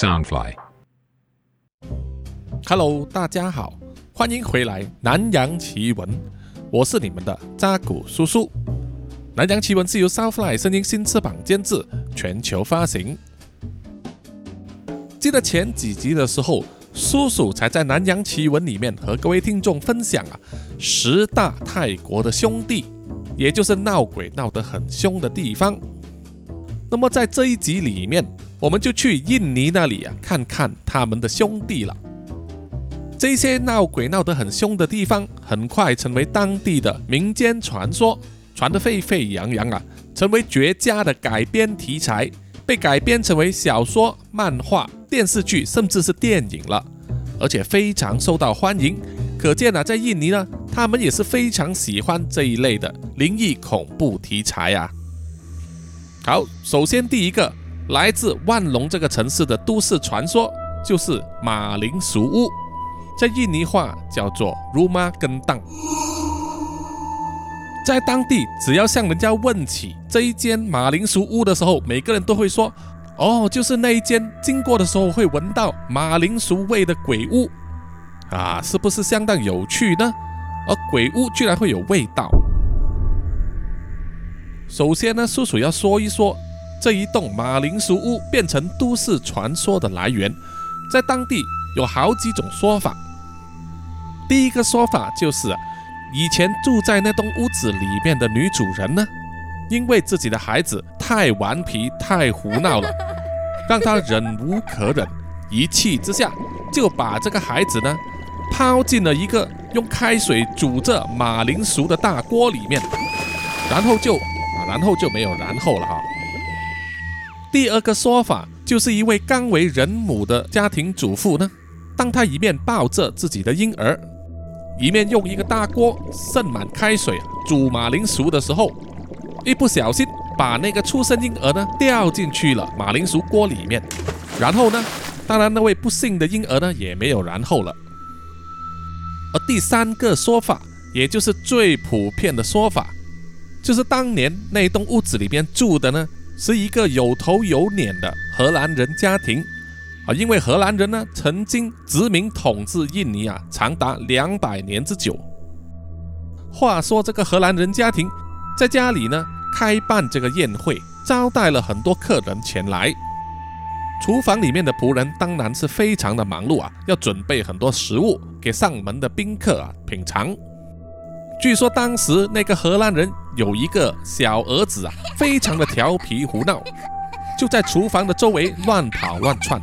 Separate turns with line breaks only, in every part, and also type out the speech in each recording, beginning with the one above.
Soundfly。
Hello，大家好，欢迎回来《南洋奇闻》，我是你们的扎古叔叔。《南洋奇闻》是由 Soundfly 声音新翅膀监制，全球发行。记得前几集的时候，叔叔才在《南洋奇闻》里面和各位听众分享啊，十大泰国的兄弟，也就是闹鬼闹得很凶的地方。那么在这一集里面，我们就去印尼那里啊，看看他们的兄弟了。这些闹鬼闹得很凶的地方，很快成为当地的民间传说，传得沸沸扬扬啊，成为绝佳的改编题材，被改编成为小说、漫画、电视剧，甚至是电影了，而且非常受到欢迎。可见啊，在印尼呢，他们也是非常喜欢这一类的灵异恐怖题材啊。好，首先第一个来自万隆这个城市的都市传说，就是马铃薯屋。在印尼话叫做 “rumah gendang”。在当地，只要向人家问起这一间马铃薯屋的时候，每个人都会说：“哦，就是那一间经过的时候会闻到马铃薯味的鬼屋。”啊，是不是相当有趣呢？而鬼屋居然会有味道。首先呢，叔叔要说一说这一栋马铃薯屋变成都市传说的来源，在当地有好几种说法。第一个说法就是，以前住在那栋屋子里面的女主人呢，因为自己的孩子太顽皮、太胡闹了，让她忍无可忍，一气之下就把这个孩子呢抛进了一个用开水煮着马铃薯的大锅里面，然后就啊，然后就没有然后了哈。第二个说法就是一位刚为人母的家庭主妇呢，当她一面抱着自己的婴儿。一面用一个大锅盛满开水煮马铃薯的时候，一不小心把那个出生婴儿呢掉进去了马铃薯锅里面，然后呢，当然那位不幸的婴儿呢也没有然后了。而第三个说法，也就是最普遍的说法，就是当年那栋屋子里面住的呢是一个有头有脸的荷兰人家庭。啊，因为荷兰人呢曾经殖民统治印尼啊，长达两百年之久。话说这个荷兰人家庭在家里呢开办这个宴会，招待了很多客人前来。厨房里面的仆人当然是非常的忙碌啊，要准备很多食物给上门的宾客啊品尝。据说当时那个荷兰人有一个小儿子啊，非常的调皮胡闹，就在厨房的周围乱跑乱窜。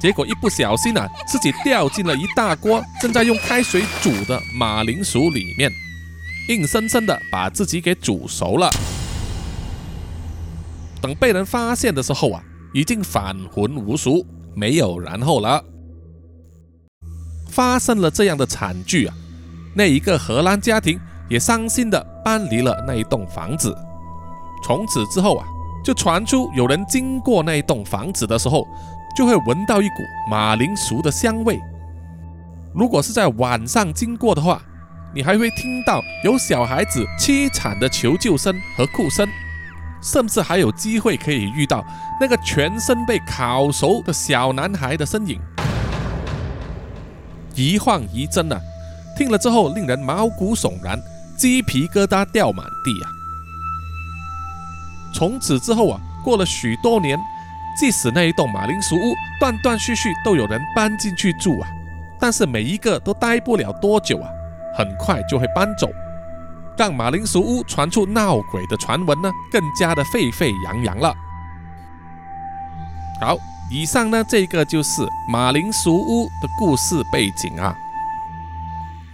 结果一不小心啊，自己掉进了一大锅正在用开水煮的马铃薯里面，硬生生的把自己给煮熟了。等被人发现的时候啊，已经返魂无术，没有然后了。发生了这样的惨剧啊，那一个荷兰家庭也伤心的搬离了那一栋房子。从此之后啊，就传出有人经过那一栋房子的时候。就会闻到一股马铃薯的香味。如果是在晚上经过的话，你还会听到有小孩子凄惨的求救声和哭声，甚至还有机会可以遇到那个全身被烤熟的小男孩的身影。一晃一真啊，听了之后令人毛骨悚然，鸡皮疙瘩掉满地啊。从此之后啊，过了许多年。即使那一栋马铃薯屋断断续续都有人搬进去住啊，但是每一个都待不了多久啊，很快就会搬走，让马铃薯屋传出闹鬼的传闻呢，更加的沸沸扬扬了。好，以上呢这个就是马铃薯屋的故事背景啊。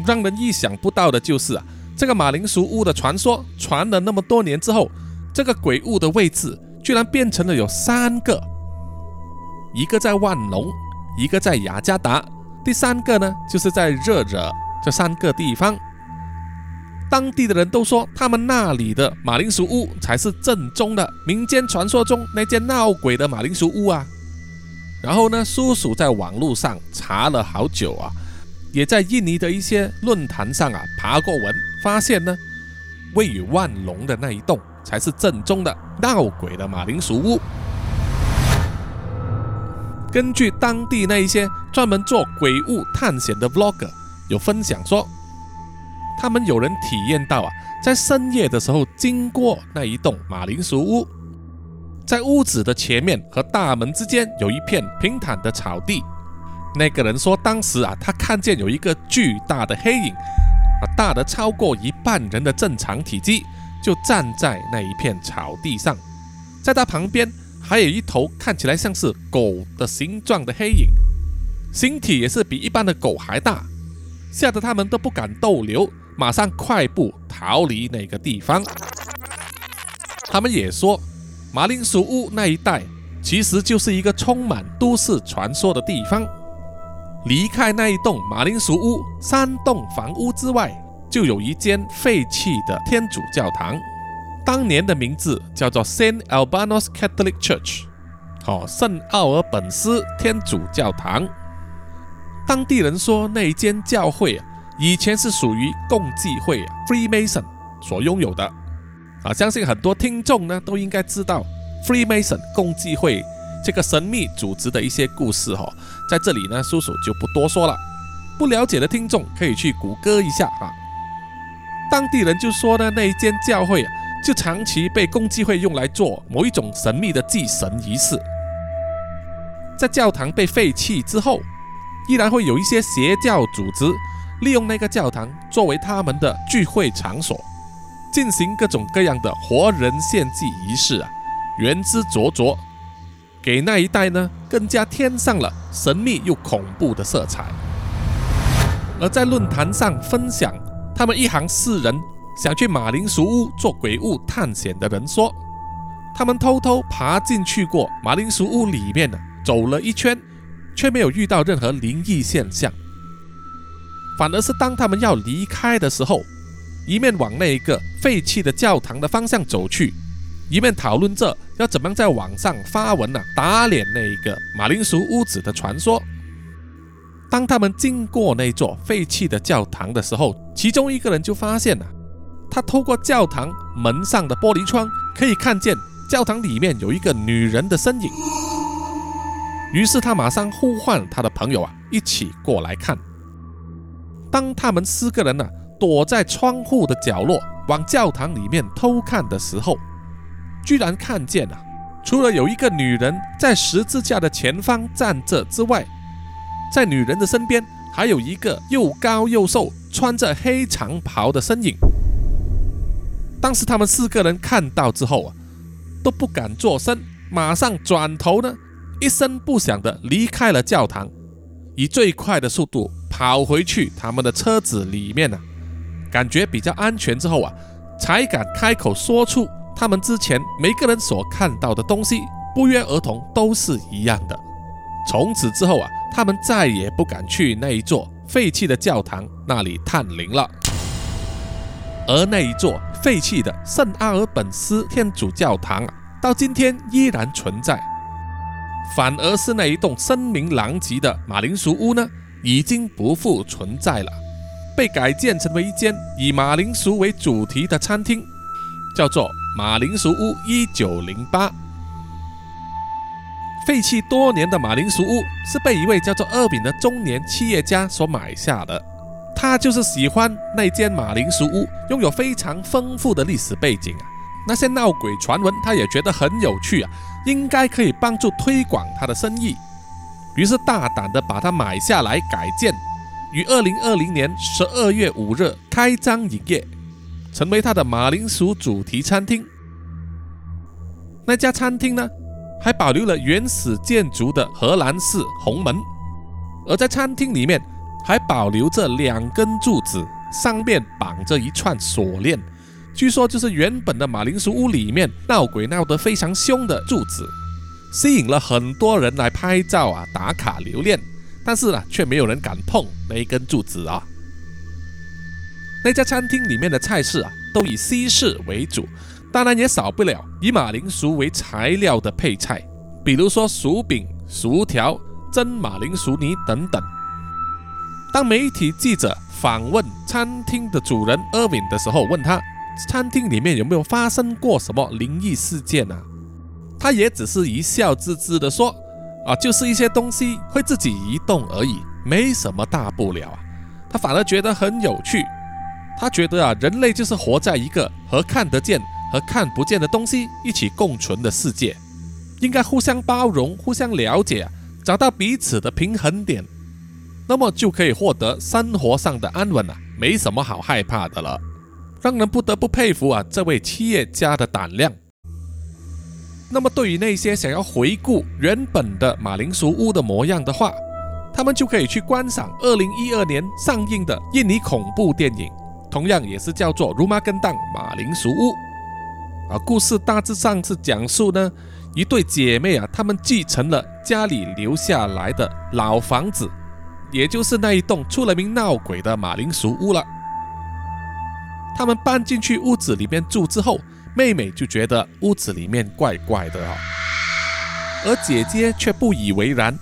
让人意想不到的就是啊，这个马铃薯屋的传说传了那么多年之后，这个鬼屋的位置居然变成了有三个。一个在万隆，一个在雅加达，第三个呢，就是在热惹这三个地方。当地的人都说，他们那里的马铃薯屋才是正宗的民间传说中那间闹鬼的马铃薯屋啊。然后呢，叔叔在网络上查了好久啊，也在印尼的一些论坛上啊爬过文，发现呢，位于万隆的那一栋才是正宗的闹鬼的马铃薯屋。根据当地那一些专门做鬼屋探险的 vlogger 有分享说，他们有人体验到啊，在深夜的时候经过那一栋马铃薯屋，在屋子的前面和大门之间有一片平坦的草地。那个人说，当时啊，他看见有一个巨大的黑影，啊，大的超过一半人的正常体积，就站在那一片草地上，在他旁边还有一头看起来像是狗的形状的黑影，形体也是比一般的狗还大，吓得他们都不敢逗留，马上快步逃离那个地方。他们也说，马铃薯屋那一带其实就是一个充满都市传说的地方。离开那一栋马铃薯屋，三栋房屋之外，就有一间废弃的天主教堂，当年的名字叫做 Saint Albanos Catholic Church，哦，圣奥尔本斯天主教堂。当地人说，那一间教会，以前是属于共济会 Freemason 所拥有的。啊，相信很多听众呢都应该知道 Freemason 共济会。这个神秘组织的一些故事哈，在这里呢，叔叔就不多说了。不了解的听众可以去谷歌一下啊。当地人就说呢，那一间教会啊，就长期被共济会用来做某一种神秘的祭神仪式。在教堂被废弃之后，依然会有一些邪教组织利用那个教堂作为他们的聚会场所，进行各种各样的活人献祭仪式啊，言之灼灼。给那一带呢，更加添上了神秘又恐怖的色彩。而在论坛上分享他们一行四人想去马铃薯屋做鬼屋探险的人说，他们偷偷爬进去过马铃薯屋里面呢，走了一圈，却没有遇到任何灵异现象。反而是当他们要离开的时候，一面往那一个废弃的教堂的方向走去。一面讨论着要怎么样在网上发文呢，打脸那一个马铃薯屋子的传说。当他们经过那座废弃的教堂的时候，其中一个人就发现了，他透过教堂门上的玻璃窗可以看见教堂里面有一个女人的身影。于是他马上呼唤他的朋友啊，一起过来看。当他们四个人呢躲在窗户的角落往教堂里面偷看的时候，居然看见了，除了有一个女人在十字架的前方站着之外，在女人的身边还有一个又高又瘦、穿着黑长袍的身影。当时他们四个人看到之后啊，都不敢作声，马上转头呢，一声不响的离开了教堂，以最快的速度跑回去他们的车子里面呢，感觉比较安全之后啊，才敢开口说出。他们之前每个人所看到的东西，不约而同都是一样的。从此之后啊，他们再也不敢去那一座废弃的教堂那里探灵了。而那一座废弃的圣阿尔本斯天主教堂啊，到今天依然存在。反而是那一栋声名狼藉的马铃薯屋呢，已经不复存在了，被改建成为一间以马铃薯为主题的餐厅，叫做。马铃薯屋一九零八，废弃多年的马铃薯屋是被一位叫做二饼的中年企业家所买下的。他就是喜欢那间马铃薯屋，拥有非常丰富的历史背景啊。那些闹鬼传闻，他也觉得很有趣啊，应该可以帮助推广他的生意。于是大胆的把它买下来改建，于二零二零年十二月五日开张营业。成为他的马铃薯主题餐厅。那家餐厅呢，还保留了原始建筑的荷兰式红门，而在餐厅里面还保留着两根柱子，上面绑着一串锁链，据说就是原本的马铃薯屋里面闹鬼闹得非常凶的柱子，吸引了很多人来拍照啊、打卡留念，但是呢，却没有人敢碰那一根柱子啊。那家餐厅里面的菜式啊，都以西式为主，当然也少不了以马铃薯为材料的配菜，比如说薯饼、薯条、蒸马铃薯泥等等。当媒体记者访问餐厅的主人阿敏的时候，问他餐厅里面有没有发生过什么灵异事件啊？他也只是一笑置之的说：“啊，就是一些东西会自己移动而已，没什么大不了啊。他反而觉得很有趣，他觉得啊，人类就是活在一个和看得见和看不见的东西一起共存的世界，应该互相包容、互相了解，找到彼此的平衡点，那么就可以获得生活上的安稳啊，没什么好害怕的了。让人不得不佩服啊，这位企业家的胆量。那么，对于那些想要回顾原本的马铃薯屋的模样的话，他们就可以去观赏二零一二年上映的印尼恐怖电影，同样也是叫做《如妈跟当马铃薯屋》啊。故事大致上是讲述呢一对姐妹啊，她们继承了家里留下来的老房子，也就是那一栋出了名闹鬼的马铃薯屋了。他们搬进去屋子里面住之后。妹妹就觉得屋子里面怪怪的哦，而姐姐却不以为然，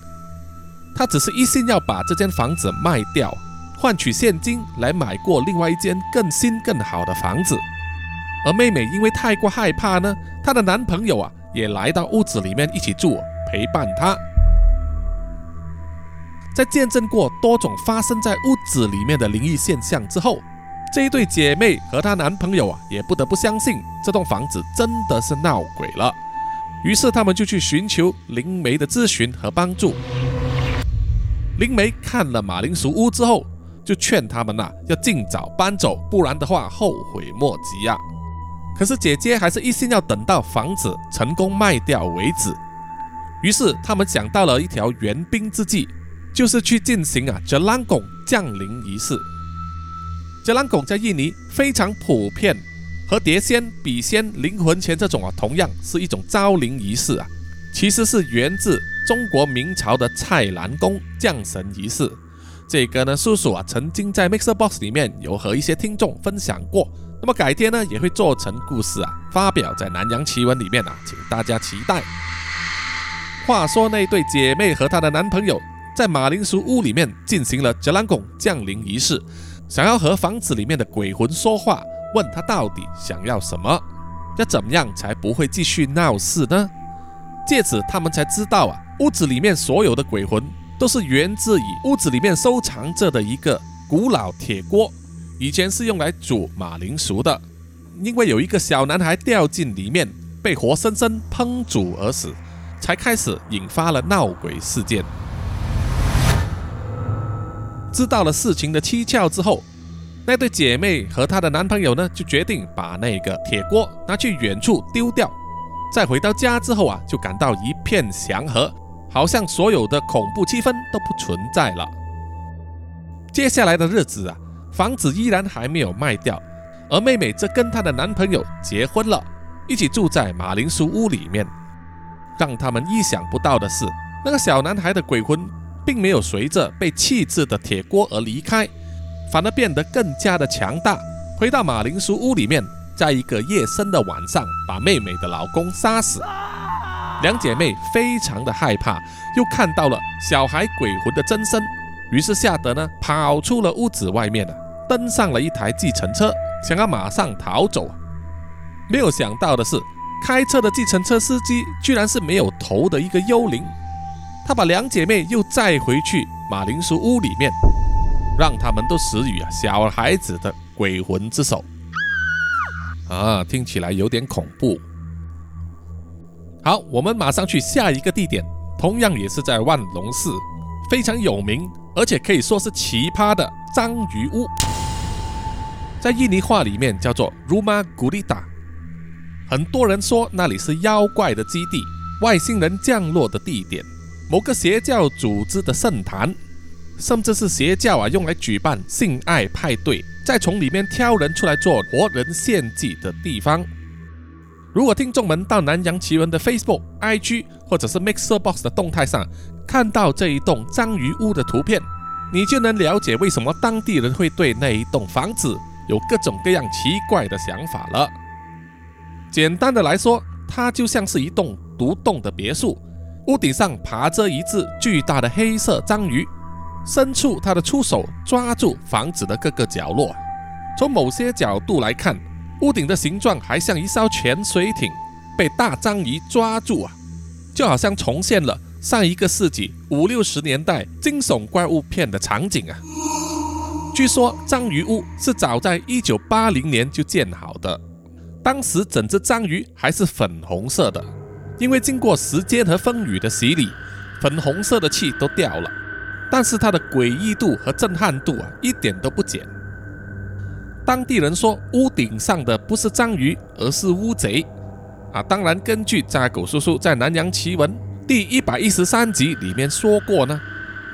她只是一心要把这间房子卖掉，换取现金来买过另外一间更新更好的房子。而妹妹因为太过害怕呢，她的男朋友啊也来到屋子里面一起住，陪伴她。在见证过多种发生在屋子里面的灵异现象之后。这一对姐妹和她男朋友啊，也不得不相信这栋房子真的是闹鬼了。于是他们就去寻求灵媒的咨询和帮助。灵媒看了马铃薯屋之后，就劝他们呐要尽早搬走，不然的话后悔莫及呀。可是姐姐还是一心要等到房子成功卖掉为止。于是他们想到了一条援兵之计，就是去进行啊这拉拱降临仪式。这浪拱在印尼非常普遍，和碟仙、笔仙、灵魂签这种啊，同样是一种招灵仪式啊。其实是源自中国明朝的蔡澜宫降神仪式。这个呢，叔叔啊曾经在 Mixer Box 里面有和一些听众分享过。那么改天呢，也会做成故事啊，发表在南洋奇闻里面啊，请大家期待。话说那对姐妹和她的男朋友在马铃薯屋里面进行了这浪拱降临仪式。想要和房子里面的鬼魂说话，问他到底想要什么，要怎么样才不会继续闹事呢？借此，他们才知道啊，屋子里面所有的鬼魂都是源自于屋子里面收藏着的一个古老铁锅，以前是用来煮马铃薯的。因为有一个小男孩掉进里面，被活生生烹煮而死，才开始引发了闹鬼事件。知道了事情的蹊跷之后，那对姐妹和她的男朋友呢，就决定把那个铁锅拿去远处丢掉。再回到家之后啊，就感到一片祥和，好像所有的恐怖气氛都不存在了。接下来的日子啊，房子依然还没有卖掉，而妹妹则跟她的男朋友结婚了，一起住在马铃薯屋里面。让他们意想不到的是，那个小男孩的鬼魂。并没有随着被弃置的铁锅而离开，反而变得更加的强大。回到马铃薯屋里面，在一个夜深的晚上，把妹妹的老公杀死。两姐妹非常的害怕，又看到了小孩鬼魂的真身，于是吓得呢，跑出了屋子外面了，登上了一台计程车，想要马上逃走。没有想到的是，开车的计程车司机居然是没有头的一个幽灵。他把两姐妹又载回去马铃薯屋里面，让他们都死于啊小孩子的鬼魂之手。啊，听起来有点恐怖。好，我们马上去下一个地点，同样也是在万隆市，非常有名，而且可以说是奇葩的章鱼屋，在印尼话里面叫做 Ruma Gurita。很多人说那里是妖怪的基地，外星人降落的地点。某个邪教组织的圣坛，甚至是邪教啊用来举办性爱派对，再从里面挑人出来做活人献祭的地方。如果听众们到南洋奇闻的 Facebook、IG 或者是 Mixer Box 的动态上看到这一栋章鱼屋的图片，你就能了解为什么当地人会对那一栋房子有各种各样奇怪的想法了。简单的来说，它就像是一栋独栋的别墅。屋顶上爬着一只巨大的黑色章鱼，伸出它的触手抓住房子的各个角落。从某些角度来看，屋顶的形状还像一艘潜水艇被大章鱼抓住啊，就好像重现了上一个世纪五六十年代惊悚怪物片的场景啊。据说章鱼屋是早在一九八零年就建好的，当时整只章鱼还是粉红色的，因为经过时间和风雨的洗礼，粉红色的气都掉了，但是它的诡异度和震撼度啊一点都不减。当地人说屋顶上的不是章鱼，而是乌贼啊！当然，根据扎狗叔叔在《南洋奇闻》第一百一十三集里面说过呢。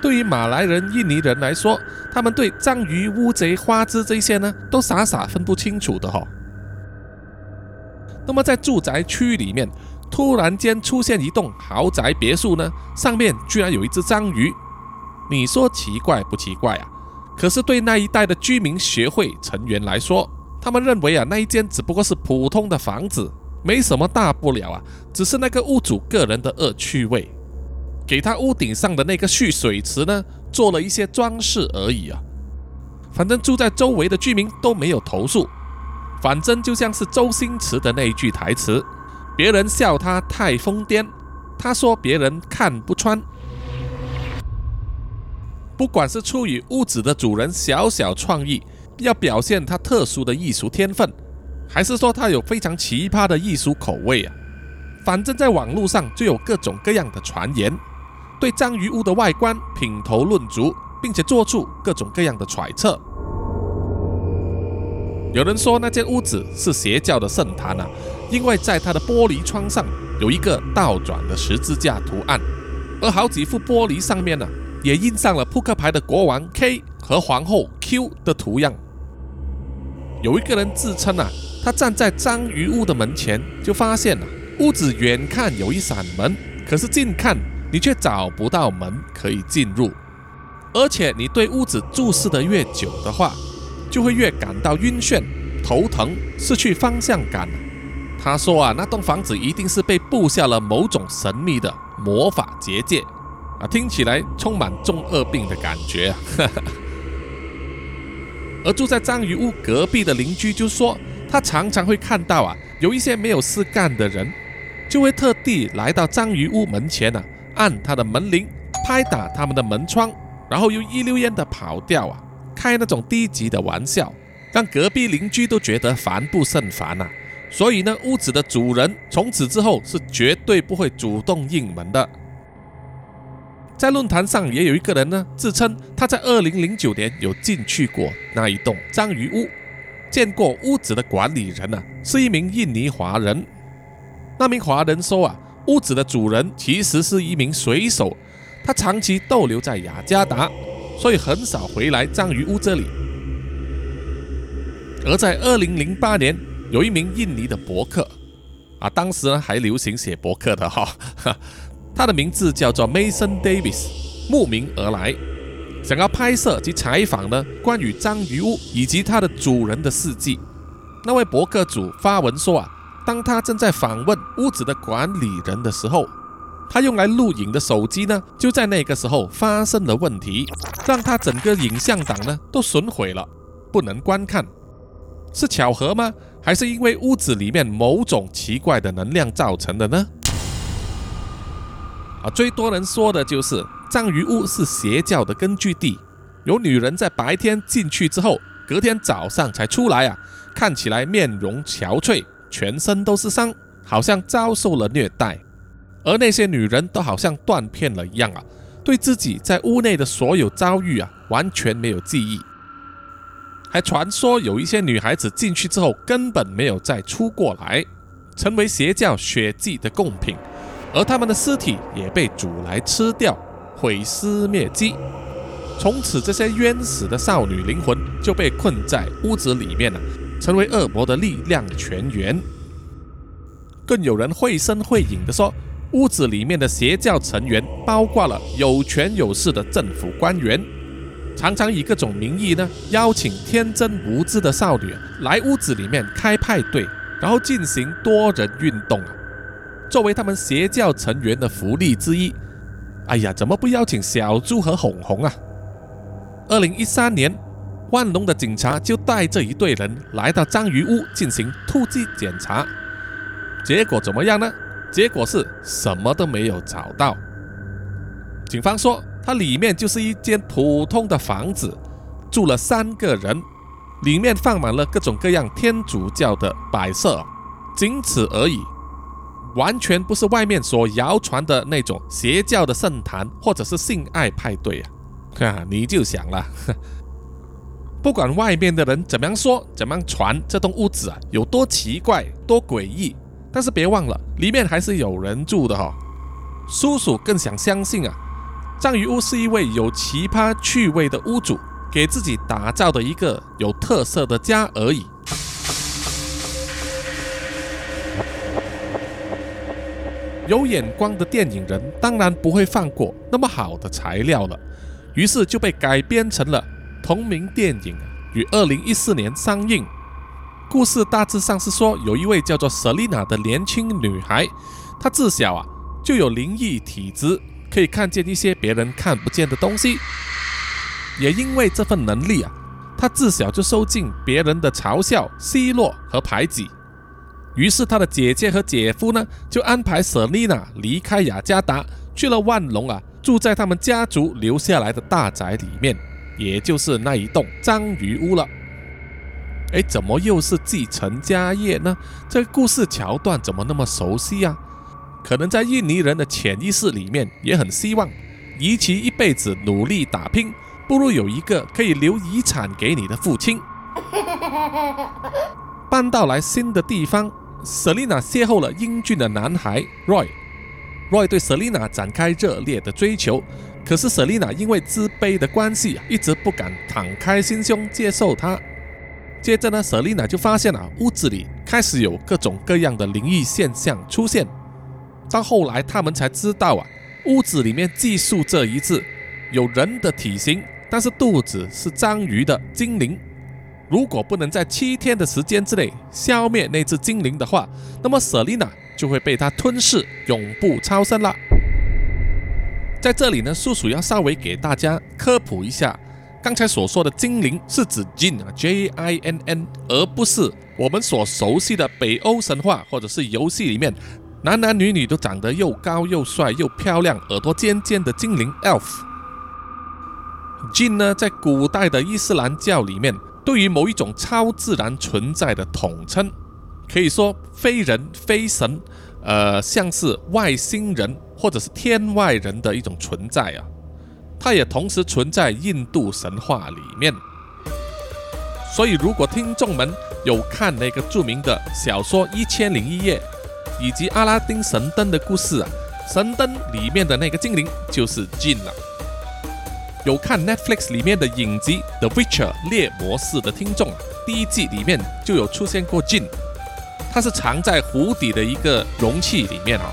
对于马来人、印尼人来说，他们对章鱼、乌贼、花枝这些呢，都傻傻分不清楚的哈。那么在住宅区里面，突然间出现一栋豪宅别墅呢，上面居然有一只章鱼，你说奇怪不奇怪啊？可是对那一带的居民协会成员来说，他们认为啊，那一间只不过是普通的房子，没什么大不了啊，只是那个屋主个人的恶趣味。给他屋顶上的那个蓄水池呢，做了一些装饰而已啊。反正住在周围的居民都没有投诉。反正就像是周星驰的那一句台词：“别人笑他太疯癫，他说别人看不穿。”不管是出于屋子的主人小小创意，要表现他特殊的艺术天分，还是说他有非常奇葩的艺术口味啊，反正在网络上就有各种各样的传言。对章鱼屋的外观品头论足，并且做出各种各样的揣测。有人说那间屋子是邪教的圣坛啊，因为在它的玻璃窗上有一个倒转的十字架图案，而好几副玻璃上面呢也印上了扑克牌的国王 K 和皇后 Q 的图样。有一个人自称啊，他站在章鱼屋的门前，就发现了屋子远看有一扇门，可是近看。你却找不到门可以进入，而且你对屋子注视的越久的话，就会越感到晕眩、头疼、失去方向感。他说啊，那栋房子一定是被布下了某种神秘的魔法结界啊，听起来充满中二病的感觉。而住在章鱼屋隔壁的邻居就说，他常常会看到啊，有一些没有事干的人，就会特地来到章鱼屋门前呢。按他的门铃，拍打他们的门窗，然后又一溜烟的跑掉啊！开那种低级的玩笑，让隔壁邻居都觉得烦不胜烦呐。所以呢，屋子的主人从此之后是绝对不会主动应门的。在论坛上也有一个人呢，自称他在二零零九年有进去过那一栋章鱼屋，见过屋子的管理人呢，是一名印尼华人。那名华人说啊。屋子的主人其实是一名水手，他长期逗留在雅加达，所以很少回来章鱼屋这里。而在二零零八年，有一名印尼的博客，啊，当时呢还流行写博客的哈，他的名字叫做 Mason Davis，慕名而来，想要拍摄及采访呢关于章鱼屋以及它的主人的事迹。那位博客主发文说啊。当他正在访问屋子的管理人的时候，他用来录影的手机呢，就在那个时候发生了问题，让他整个影像档呢都损毁了，不能观看。是巧合吗？还是因为屋子里面某种奇怪的能量造成的呢？最多人说的就是章鱼屋是邪教的根据地，有女人在白天进去之后，隔天早上才出来啊，看起来面容憔悴。全身都是伤，好像遭受了虐待，而那些女人都好像断片了一样啊，对自己在屋内的所有遭遇啊完全没有记忆，还传说有一些女孩子进去之后根本没有再出过来，成为邪教血祭的贡品，而他们的尸体也被煮来吃掉，毁尸灭迹，从此这些冤死的少女灵魂就被困在屋子里面了。成为恶魔的力量泉源，更有人绘声绘影地说，屋子里面的邪教成员包括了有权有势的政府官员，常常以各种名义呢，邀请天真无知的少女来屋子里面开派对，然后进行多人运动，作为他们邪教成员的福利之一。哎呀，怎么不邀请小猪和红红啊？二零一三年。万隆的警察就带着一队人来到章鱼屋进行突击检查，结果怎么样呢？结果是什么都没有找到，警方说，它里面就是一间普通的房子，住了三个人，里面放满了各种各样天主教的摆设，仅此而已，完全不是外面所谣传的那种邪教的圣坛或者是性爱派对啊！哈，你就想了，不管外面的人怎么样说、怎么样传，这栋屋子啊有多奇怪、多诡异，但是别忘了，里面还是有人住的哈。叔叔更想相信啊，章鱼屋是一位有奇葩趣味的屋主给自己打造的一个有特色的家而已。有眼光的电影人当然不会放过那么好的材料了，于是就被改编成了同名电影，于二零一四年上映。故事大致上是说，有一位叫做 Selina 的年轻女孩，她自小啊。就有灵异体质，可以看见一些别人看不见的东西。也因为这份能力啊，她自小就受尽别人的嘲笑、奚落和排挤。于是他的姐姐和姐夫呢，就安排舍丽娜离开雅加达，去了万隆啊，住在他们家族留下来的大宅里面，也就是那一栋章鱼屋了。哎，怎么又是继承家业呢？这故事桥段怎么那么熟悉啊？可能在印尼人的潜意识里面，也很希望，与其一辈子努力打拼，不如有一个可以留遗产给你的父亲。搬到来新的地方，Selina 邂逅了英俊的男孩 Roy。Roy 对 Selina 展开热烈的追求，可是 Selina 因为自卑的关系，一直不敢敞开心胸接受他。接着呢，Selina 就发现了屋子里开始有各种各样的灵异现象出现。到后来，他们才知道啊，屋子里面寄宿这一只有人的体型，但是肚子是章鱼的精灵。如果不能在七天的时间之内消灭那只精灵的话，那么瑟琳娜就会被它吞噬，永不超生了。在这里呢，叔叔要稍微给大家科普一下，刚才所说的精灵是指 Jin 啊，J I N N，而不是我们所熟悉的北欧神话或者是游戏里面。男男女女都长得又高又帅又漂亮、耳朵尖尖的精灵 elf。Jin 呢，在古代的伊斯兰教里面，对于某一种超自然存在的统称，可以说非人非神，呃，像是外星人或者是天外人的一种存在啊。它也同时存在印度神话里面。所以，如果听众们有看那个著名的小说《一千零一夜》。以及阿拉丁神灯的故事啊，神灯里面的那个精灵就是 Jin 了。有看 Netflix 里面的影集《The Witcher》猎魔士的听众，第一季里面就有出现过 Jin，它是藏在湖底的一个容器里面啊。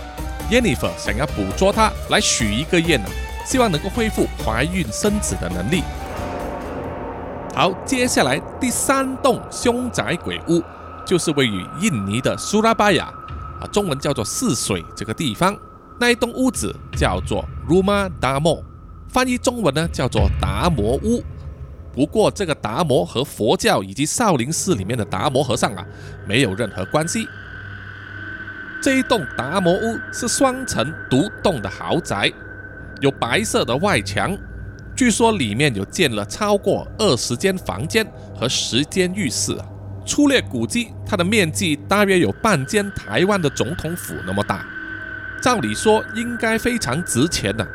Jennifer 想要捕捉它来许一个愿啊，希望能够恢复怀孕生子的能力。好，接下来第三栋凶宅鬼屋就是位于印尼的苏拉巴雅。啊，中文叫做泗水这个地方，那一栋屋子叫做 Rumah Damo，翻译中文呢叫做达摩屋。不过这个达摩和佛教以及少林寺里面的达摩和尚啊没有任何关系。这一栋达摩屋是双层独栋的豪宅，有白色的外墙，据说里面有建了超过二十间房间和十间浴室。粗略估计，它的面积大约有半间台湾的总统府那么大。照理说应该非常值钱的，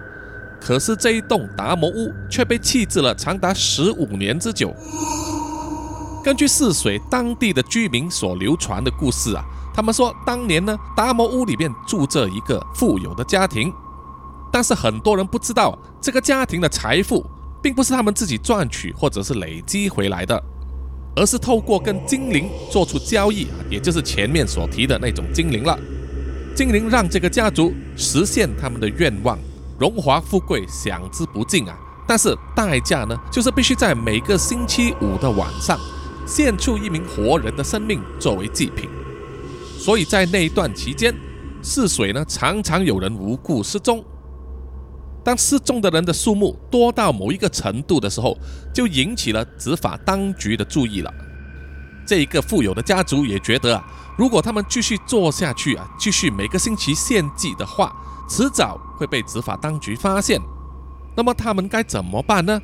可是这一栋达摩屋却被弃置了长达十五年之久。根据泗水当地的居民所流传的故事啊，他们说当年呢，达摩屋里面住着一个富有的家庭，但是很多人不知道，这个家庭的财富并不是他们自己赚取或者是累积回来的。而是透过跟精灵做出交易，也就是前面所提的那种精灵了。精灵让这个家族实现他们的愿望，荣华富贵享之不尽啊！但是代价呢，就是必须在每个星期五的晚上献出一名活人的生命作为祭品。所以在那一段期间，泗水呢常常有人无故失踪。当失踪的人的数目多到某一个程度的时候，就引起了执法当局的注意了。这一个富有的家族也觉得啊，如果他们继续做下去啊，继续每个星期献祭的话，迟早会被执法当局发现。那么他们该怎么办呢？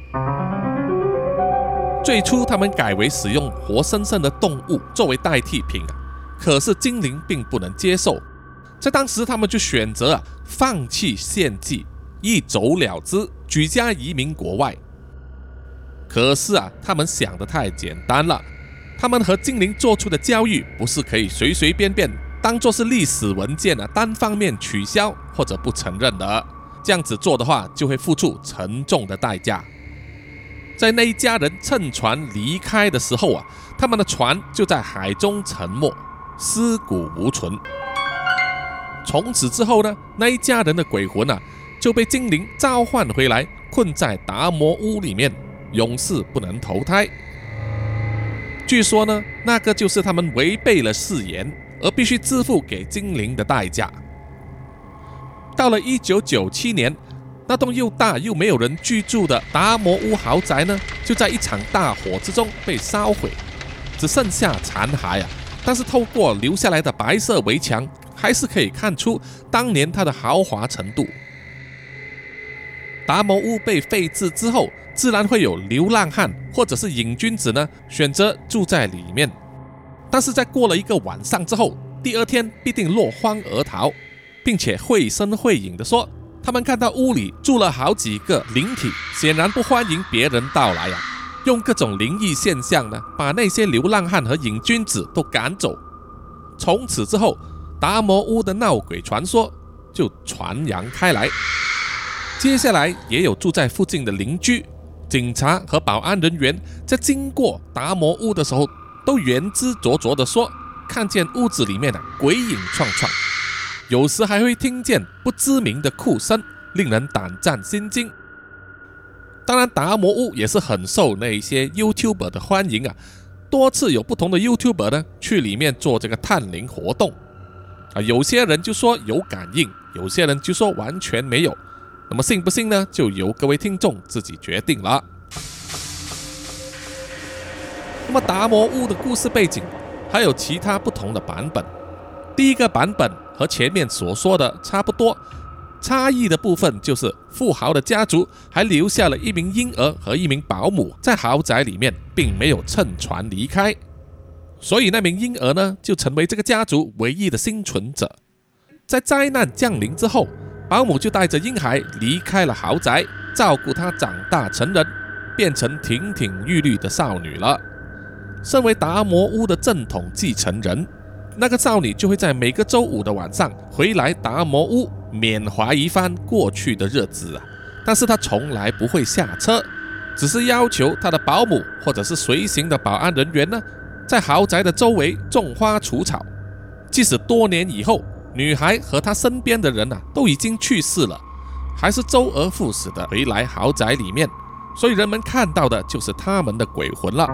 最初他们改为使用活生生的动物作为代替品啊，可是精灵并不能接受，在当时他们就选择啊放弃献祭，一走了之，举家移民国外。可是啊，他们想的太简单了，他们和精灵做出的交易不是可以随随便便当做是历史文件啊单方面取消或者不承认的，这样子做的话就会付出沉重的代价。在那一家人乘船离开的时候啊，他们的船就在海中沉没，尸骨无存。从此之后呢，那一家人的鬼魂啊，就被精灵召唤回来，困在达摩屋里面，永世不能投胎。据说呢，那个就是他们违背了誓言而必须支付给精灵的代价。到了一九九七年。那栋又大又没有人居住的达摩屋豪宅呢，就在一场大火之中被烧毁，只剩下残骸啊！但是透过留下来的白色围墙，还是可以看出当年它的豪华程度。达摩屋被废置之后，自然会有流浪汉或者是瘾君子呢，选择住在里面。但是在过了一个晚上之后，第二天必定落荒而逃，并且绘声绘影的说。他们看到屋里住了好几个灵体，显然不欢迎别人到来呀。用各种灵异现象呢，把那些流浪汉和瘾君子都赶走。从此之后，达摩屋的闹鬼传说就传扬开来。接下来，也有住在附近的邻居、警察和保安人员在经过达摩屋的时候，都言之凿凿地说，看见屋子里面的鬼影幢幢。有时还会听见不知名的哭声，令人胆战心惊。当然，达摩屋也是很受那些 YouTuber 的欢迎啊，多次有不同的 YouTuber 呢去里面做这个探灵活动啊。有些人就说有感应，有些人就说完全没有。那么信不信呢？就由各位听众自己决定了。么达摩屋的故事背景还有其他不同的版本。第一个版本。和前面所说的差不多，差异的部分就是富豪的家族还留下了一名婴儿和一名保姆在豪宅里面，并没有乘船离开，所以那名婴儿呢就成为这个家族唯一的幸存者。在灾难降临之后，保姆就带着婴孩离开了豪宅，照顾他长大成人，变成亭亭玉立的少女了。身为达摩屋的正统继承人。那个少女就会在每个周五的晚上回来达摩屋缅怀一番过去的日子啊，但是她从来不会下车，只是要求她的保姆或者是随行的保安人员呢，在豪宅的周围种花除草。即使多年以后，女孩和她身边的人呐都已经去世了，还是周而复始的回来豪宅里面，所以人们看到的就是他们的鬼魂了。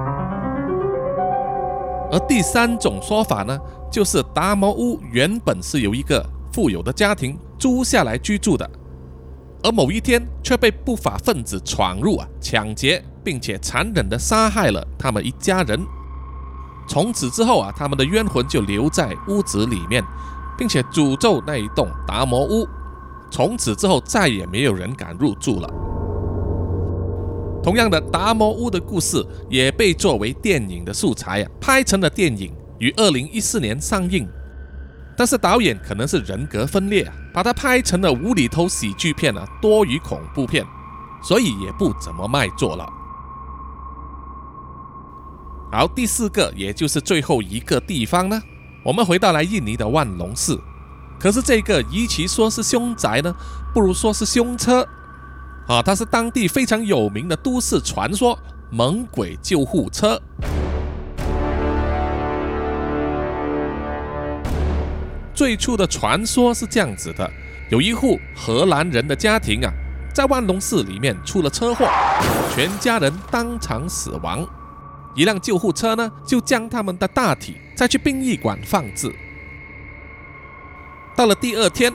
而第三种说法呢？就是达摩屋原本是由一个富有的家庭租下来居住的，而某一天却被不法分子闯入啊，抢劫，并且残忍的杀害了他们一家人。从此之后啊，他们的冤魂就留在屋子里面，并且诅咒那一栋达摩屋。从此之后，再也没有人敢入住了。同样的，达摩屋的故事也被作为电影的素材啊，拍成了电影。于二零一四年上映，但是导演可能是人格分裂，把它拍成了无厘头喜剧片啊，多于恐怖片，所以也不怎么卖座了。好，第四个，也就是最后一个地方呢，我们回到来印尼的万隆寺。可是这个与其说是凶宅呢，不如说是凶车啊，它是当地非常有名的都市传说——猛鬼救护车。最初的传说是这样子的：有一户荷兰人的家庭啊，在万隆寺里面出了车祸，全家人当场死亡。一辆救护车呢，就将他们的大体再去殡仪馆放置。到了第二天，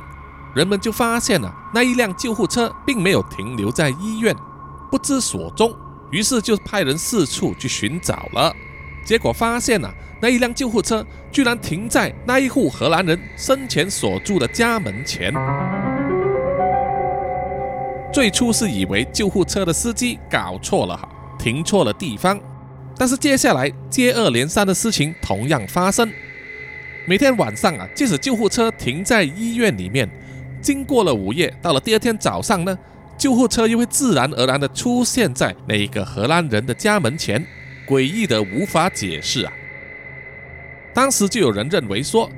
人们就发现了那一辆救护车并没有停留在医院，不知所踪，于是就派人四处去寻找了。结果发现了那一辆救护车居然停在那一户荷兰人生前所住的家门前。最初是以为救护车的司机搞错了哈，停错了地方。但是接下来接二连三的事情同样发生。每天晚上啊，即使救护车停在医院里面，经过了午夜，到了第二天早上呢，救护车又会自然而然的出现在那一个荷兰人的家门前，诡异的无法解释啊。当时就有人认为说，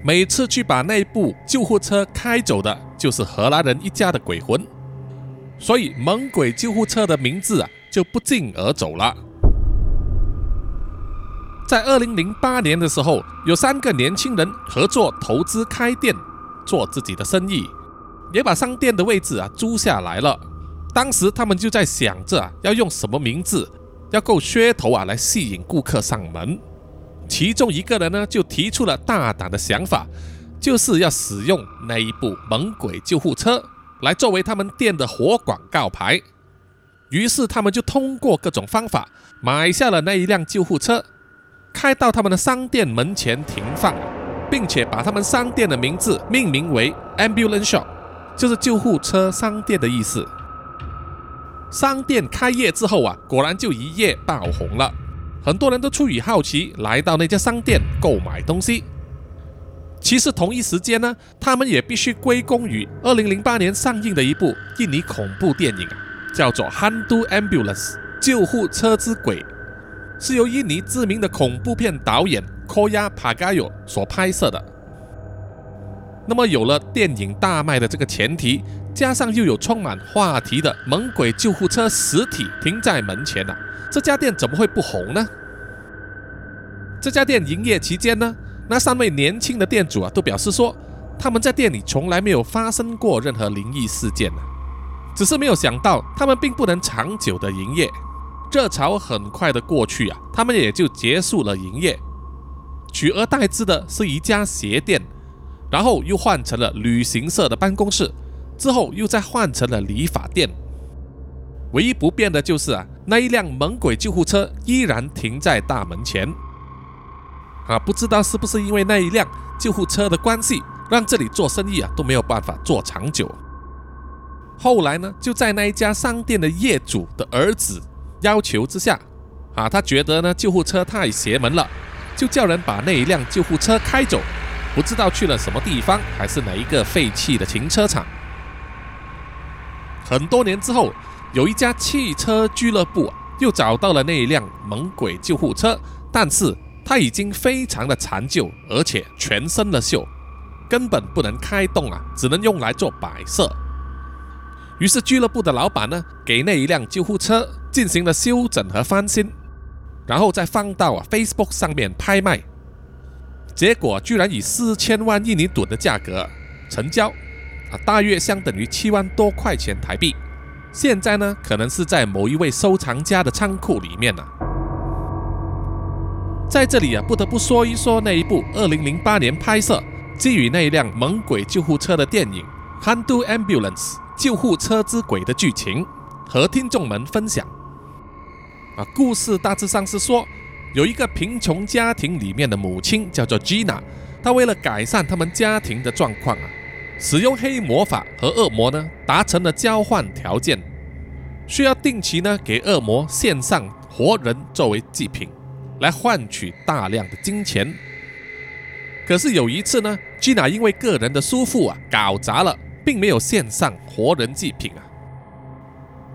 每次去把那部救护车开走的，就是荷兰人一家的鬼魂，所以猛鬼救护车的名字啊，就不胫而走了。在二零零八年的时候，有三个年轻人合作投资开店，做自己的生意，也把商店的位置啊租下来了。当时他们就在想着啊，要用什么名字，要够噱头啊，来吸引顾客上门。其中一个人呢，就提出了大胆的想法，就是要使用那一部猛鬼救护车来作为他们店的活广告牌。于是他们就通过各种方法买下了那一辆救护车。开到他们的商店门前停放，并且把他们商店的名字命名为 Ambulance Shop，就是救护车商店的意思。商店开业之后啊，果然就一夜爆红了，很多人都出于好奇来到那家商店购买东西。其实同一时间呢，他们也必须归功于2008年上映的一部印尼恐怖电影，叫做《Handu Ambulance》救护车之鬼。是由印尼知名的恐怖片导演 Koya Pagayo 所拍摄的。那么有了电影大卖的这个前提，加上又有充满话题的猛鬼救护车实体停在门前呐，这家店怎么会不红呢？这家店营业期间呢，那三位年轻的店主啊都表示说，他们在店里从来没有发生过任何灵异事件呢，只是没有想到他们并不能长久的营业。热潮很快的过去啊，他们也就结束了营业，取而代之的是一家鞋店，然后又换成了旅行社的办公室，之后又再换成了理发店。唯一不变的就是啊，那一辆猛鬼救护车依然停在大门前。啊，不知道是不是因为那一辆救护车的关系，让这里做生意啊都没有办法做长久。后来呢，就在那一家商店的业主的儿子。要求之下，啊，他觉得呢救护车太邪门了，就叫人把那一辆救护车开走，不知道去了什么地方，还是哪一个废弃的停车场。很多年之后，有一家汽车俱乐部又找到了那一辆猛鬼救护车，但是它已经非常的残旧，而且全身的锈，根本不能开动啊，只能用来做摆设。于是俱乐部的老板呢，给那一辆救护车进行了修整和翻新，然后再放到啊 Facebook 上面拍卖，结果居然以四千万印尼盾的价格成交，啊，大约相等于七万多块钱台币。现在呢，可能是在某一位收藏家的仓库里面呢。在这里啊，不得不说一说那一部二零零八年拍摄基于那一辆猛鬼救护车的电影《Handu Ambulance》。救护车之鬼的剧情和听众们分享。故事大致上是说，有一个贫穷家庭里面的母亲叫做 Gina，她为了改善他们家庭的状况啊，使用黑魔法和恶魔呢达成了交换条件，需要定期呢给恶魔献上活人作为祭品，来换取大量的金钱。可是有一次呢，Gina 因为个人的疏忽啊，搞砸了。并没有献上活人祭品啊，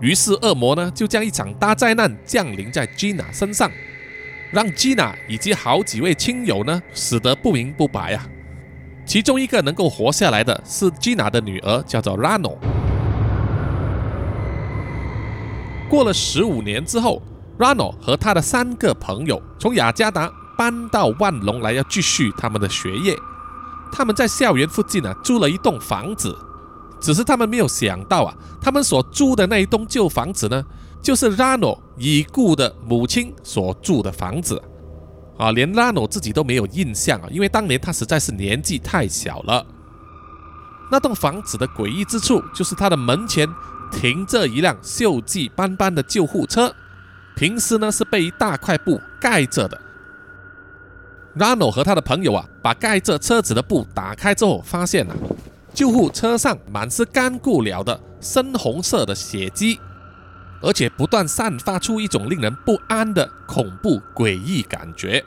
于是恶魔呢就将一场大灾难降临在 Gina 身上，让 Gina 以及好几位亲友呢死得不明不白啊。其中一个能够活下来的是 Gina 的女儿，叫做 Rano。过了十五年之后，Rano 和他的三个朋友从雅加达搬到万隆来，要继续他们的学业。他们在校园附近呢租了一栋房子。只是他们没有想到啊，他们所住的那一栋旧房子呢，就是拉诺已故的母亲所住的房子啊，连拉诺自己都没有印象啊，因为当年他实在是年纪太小了。那栋房子的诡异之处，就是它的门前停着一辆锈迹斑斑的救护车，平时呢是被一大块布盖着的。拉诺和他的朋友啊，把盖着车子的布打开之后，发现啊。救护车上满是干固了的深红色的血迹，而且不断散发出一种令人不安的恐怖诡异感觉。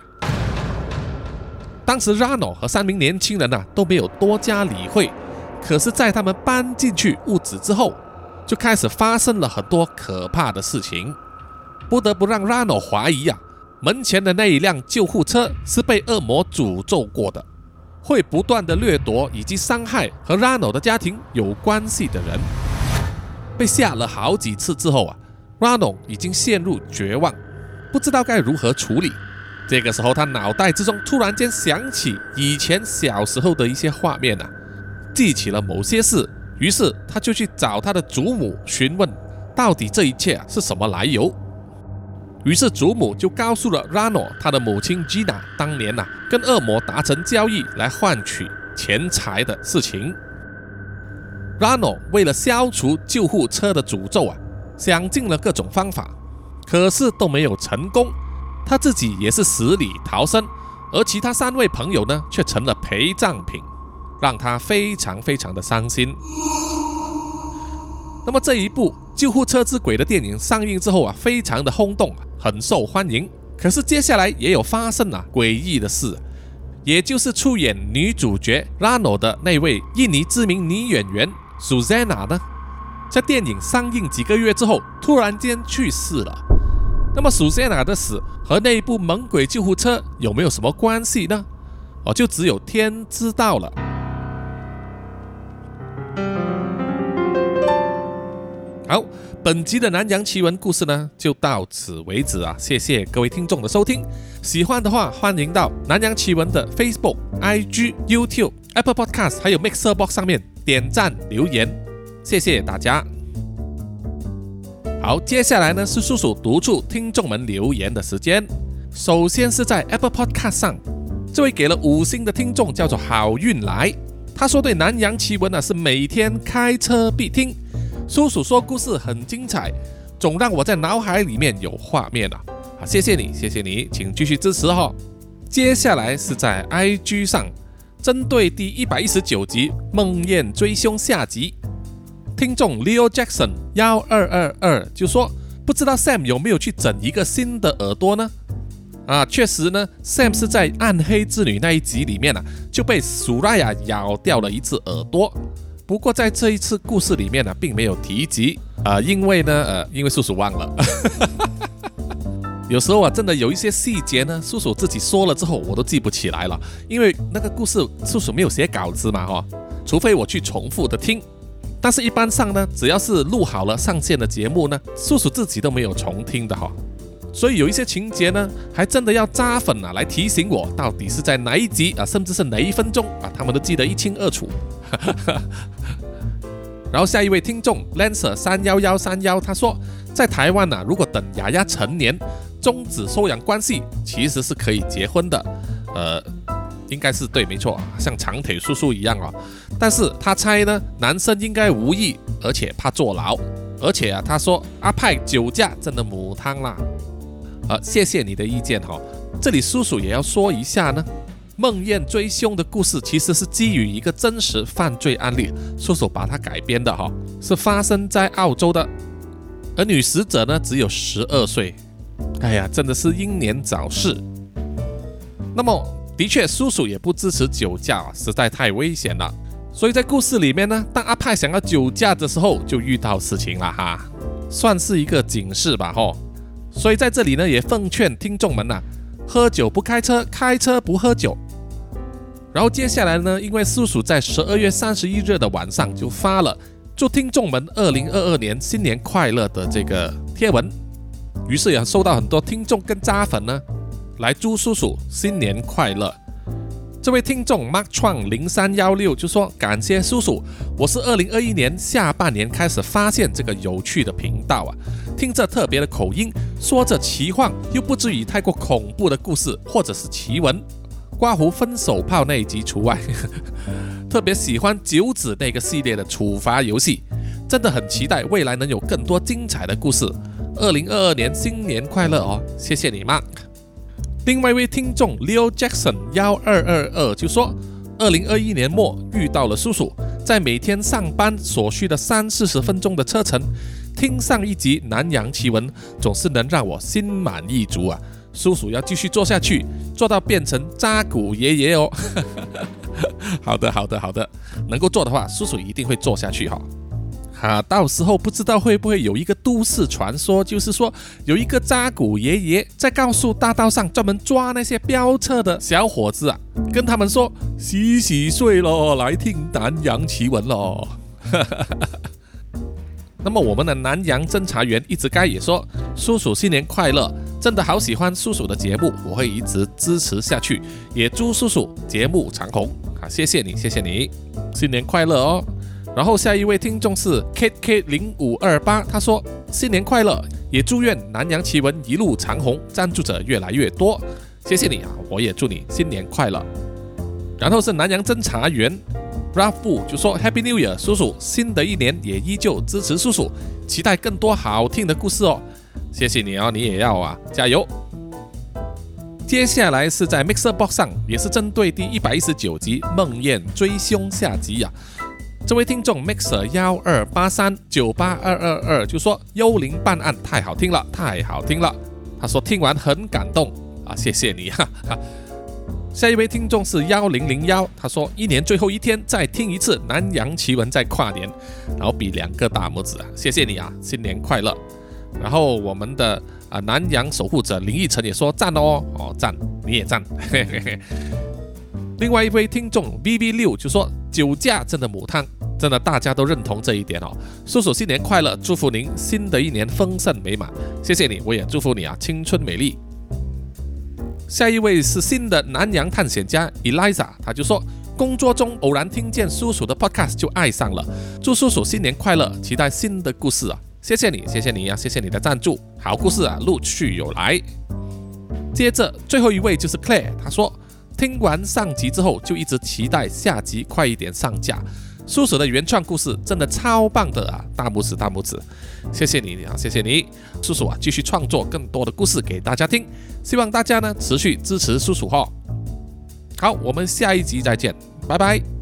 当时 Rano 和三名年轻人呐都没有多加理会，可是，在他们搬进去屋子之后，就开始发生了很多可怕的事情，不得不让 Rano 怀疑啊，门前的那一辆救护车是被恶魔诅咒过的。会不断的掠夺以及伤害和 Rano 的家庭有关系的人，被吓了好几次之后啊，Rano 已经陷入绝望，不知道该如何处理。这个时候，他脑袋之中突然间想起以前小时候的一些画面啊，记起了某些事，于是他就去找他的祖母询问，到底这一切啊是什么来由。于是祖母就告诉了 Rano，他的母亲 Gina 当年呐跟恶魔达成交易来换取钱财的事情。Rano 为了消除救护车的诅咒啊，想尽了各种方法，可是都没有成功。他自己也是死里逃生，而其他三位朋友呢却成了陪葬品，让他非常非常的伤心。那么这一部《救护车之鬼》的电影上映之后啊，非常的轰动。很受欢迎，可是接下来也有发生了诡异的事，也就是出演女主角 Rano 的那位印尼知名女演员 Susanna 呢，在电影上映几个月之后突然间去世了。那么 Susana 的死和那部《猛鬼救护车》有没有什么关系呢？哦，就只有天知道了。好。本集的南洋奇闻故事呢，就到此为止啊！谢谢各位听众的收听，喜欢的话欢迎到南洋奇闻的 Facebook、IG、YouTube、Apple Podcast 还有 Mixer Box 上面点赞留言，谢谢大家。好，接下来呢是叔叔读出听众们留言的时间。首先是在 Apple Podcast 上，这位给了五星的听众叫做好运来，他说对南洋奇闻呢是每天开车必听。叔叔说故事很精彩，总让我在脑海里面有画面啊！好，谢谢你，谢谢你，请继续支持哈。接下来是在 IG 上，针对第一百一十九集《梦魇追凶》下集，听众 Leo Jackson 幺二二二就说，不知道 Sam 有没有去整一个新的耳朵呢？啊，确实呢，Sam 是在暗黑之女那一集里面啊，就被苏拉雅咬掉了一只耳朵。不过在这一次故事里面呢，并没有提及啊，因为呢，呃，因为叔叔忘了。有时候啊，真的有一些细节呢，叔叔自己说了之后，我都记不起来了，因为那个故事叔叔没有写稿子嘛，哈，除非我去重复的听。但是，一般上呢，只要是录好了上线的节目呢，叔叔自己都没有重听的哈。所以有一些情节呢，还真的要扎粉啊来提醒我，到底是在哪一集啊，甚至是哪一分钟啊，他们都记得一清二楚。然后下一位听众 Lancer 三幺幺三幺，他说在台湾呢，如果等雅雅成年，终止收养关系，其实是可以结婚的。呃，应该是对，没错，像长腿叔叔一样哦。但是他猜呢，男生应该无意，而且怕坐牢，而且啊，他说阿派酒驾真的母汤啦。呃，谢谢你的意见哈，这里叔叔也要说一下呢。梦魇追凶的故事其实是基于一个真实犯罪案例，叔叔把它改编的哈，是发生在澳洲的，而女死者呢只有十二岁，哎呀，真的是英年早逝。那么，的确，叔叔也不支持酒驾，实在太危险了。所以在故事里面呢，当阿派想要酒驾的时候，就遇到事情了哈，算是一个警示吧哈。所以在这里呢，也奉劝听众们呐，喝酒不开车，开车不喝酒。然后接下来呢？因为叔叔在十二月三十一日的晚上就发了祝听众们二零二二年新年快乐的这个贴文，于是也收到很多听众跟渣粉呢来祝叔叔新年快乐。这位听众 Mark 创零三幺六就说：“感谢叔叔，我是二零二一年下半年开始发现这个有趣的频道啊，听着特别的口音，说着奇幻又不至于太过恐怖的故事，或者是奇闻。”刮胡分手炮那一集除外，特别喜欢九子那个系列的处罚游戏，真的很期待未来能有更多精彩的故事。二零二二年新年快乐哦，谢谢你 Mark。另外一位听众 Leo Jackson 幺二二二就说，二零二一年末遇到了叔叔，在每天上班所需的三四十分钟的车程，听上一集《南洋奇闻》，总是能让我心满意足啊！叔叔要继续做下去，做到变成扎古爷爷哦。好的，好的，好的，能够做的话，叔叔一定会做下去哈。啊，到时候不知道会不会有一个都市传说，就是说有一个扎古爷爷在告诉大道上专门抓那些飙车的小伙子啊，跟他们说洗洗睡咯，来听南洋奇闻咯。那么我们的南洋侦查员一直该也说，叔叔新年快乐，真的好喜欢叔叔的节目，我会一直支持下去，也祝叔叔节目长红啊！谢谢你，谢谢你，新年快乐哦。然后下一位听众是 K K 零五二八，他说新年快乐，也祝愿南洋奇闻一路长虹，赞助者越来越多，谢谢你啊！我也祝你新年快乐。然后是南洋侦查员。Rafu 就说 Happy New Year，叔叔，新的一年也依旧支持叔叔，期待更多好听的故事哦。谢谢你哦，你也要啊，加油。接下来是在 Mixer Box 上，也是针对第一百一十九集《梦魇追凶》下集呀。这位听众 Mixer 幺二八三九八二二二就说幽灵办案太好听了，太好听了。他说听完很感动啊，谢谢你哈哈。下一位听众是幺零零幺，他说一年最后一天再听一次《南洋奇闻》在跨年，然后比两个大拇指啊，谢谢你啊，新年快乐。然后我们的啊南洋守护者林奕晨也说赞哦，哦赞，你也赞。另外一位听众 V V 六就说酒驾真的母汤，真的大家都认同这一点哦。叔叔新年快乐，祝福您新的一年丰盛美满，谢谢你，我也祝福你啊，青春美丽。下一位是新的南洋探险家 Eliza，他就说工作中偶然听见叔叔的 podcast 就爱上了，祝叔叔新年快乐，期待新的故事啊！谢谢你，谢谢你呀，谢谢你的赞助，好故事啊，陆续有来。接着最后一位就是 Claire，他说听完上集之后就一直期待下集快一点上架。叔叔的原创故事真的超棒的啊！大拇指，大拇指，谢谢你啊，谢谢你，叔叔啊，继续创作更多的故事给大家听，希望大家呢持续支持叔叔哈。好，我们下一集再见，拜拜。